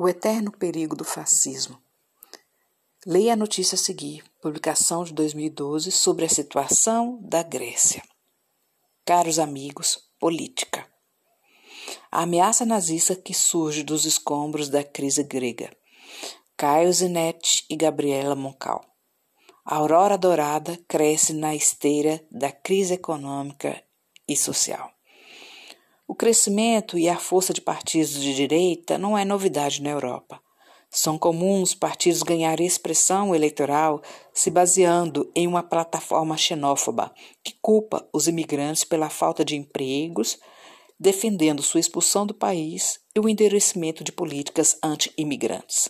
O eterno perigo do fascismo. Leia a notícia a seguir, publicação de 2012 sobre a situação da Grécia. Caros amigos, política. A ameaça nazista que surge dos escombros da crise grega. Caio Zinetti e Gabriela Moncal. A aurora dourada cresce na esteira da crise econômica e social. O crescimento e a força de partidos de direita não é novidade na Europa. São comuns partidos ganharem expressão eleitoral se baseando em uma plataforma xenófoba que culpa os imigrantes pela falta de empregos, defendendo sua expulsão do país e o endurecimento de políticas anti-imigrantes.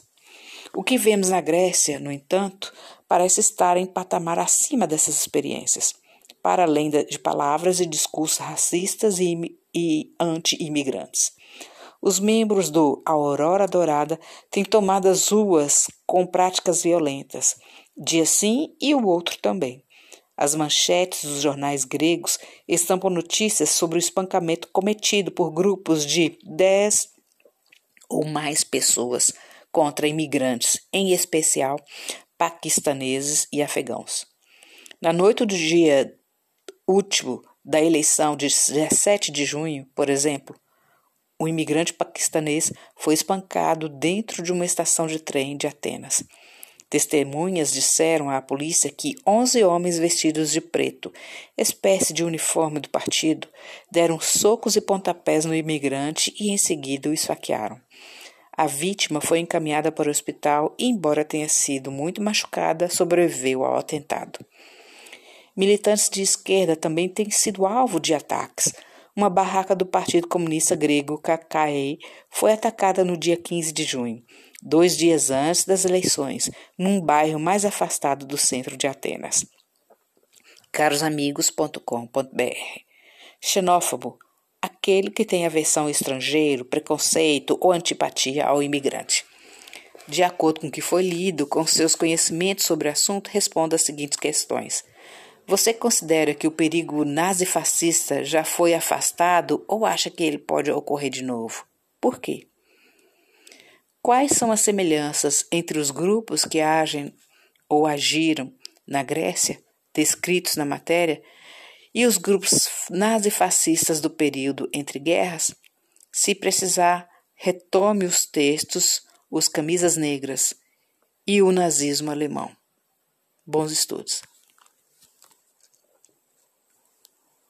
O que vemos na Grécia, no entanto, parece estar em patamar acima dessas experiências, para além de palavras e discursos racistas e e anti-imigrantes. Os membros do Aurora Dourada têm tomado as ruas com práticas violentas, dia sim e o outro também. As manchetes dos jornais gregos estampam notícias sobre o espancamento cometido por grupos de dez ou mais pessoas contra imigrantes, em especial paquistaneses e afegãos. Na noite do dia último da eleição de 17 de junho, por exemplo, um imigrante paquistanês foi espancado dentro de uma estação de trem de Atenas. Testemunhas disseram à polícia que 11 homens vestidos de preto, espécie de uniforme do partido, deram socos e pontapés no imigrante e em seguida o esfaquearam. A vítima foi encaminhada para o hospital e, embora tenha sido muito machucada, sobreviveu ao atentado. Militantes de esquerda também têm sido alvo de ataques. Uma barraca do Partido Comunista Grego, KKE, foi atacada no dia 15 de junho, dois dias antes das eleições, num bairro mais afastado do centro de Atenas. carosamigos.com.br Xenófobo, aquele que tem aversão ao estrangeiro, preconceito ou antipatia ao imigrante. De acordo com o que foi lido, com seus conhecimentos sobre o assunto, responda as seguintes questões. Você considera que o perigo nazifascista já foi afastado ou acha que ele pode ocorrer de novo? Por quê? Quais são as semelhanças entre os grupos que agem ou agiram na Grécia, descritos na matéria, e os grupos nazifascistas do período entre guerras? Se precisar, retome os textos Os Camisas Negras e o Nazismo Alemão. Bons estudos.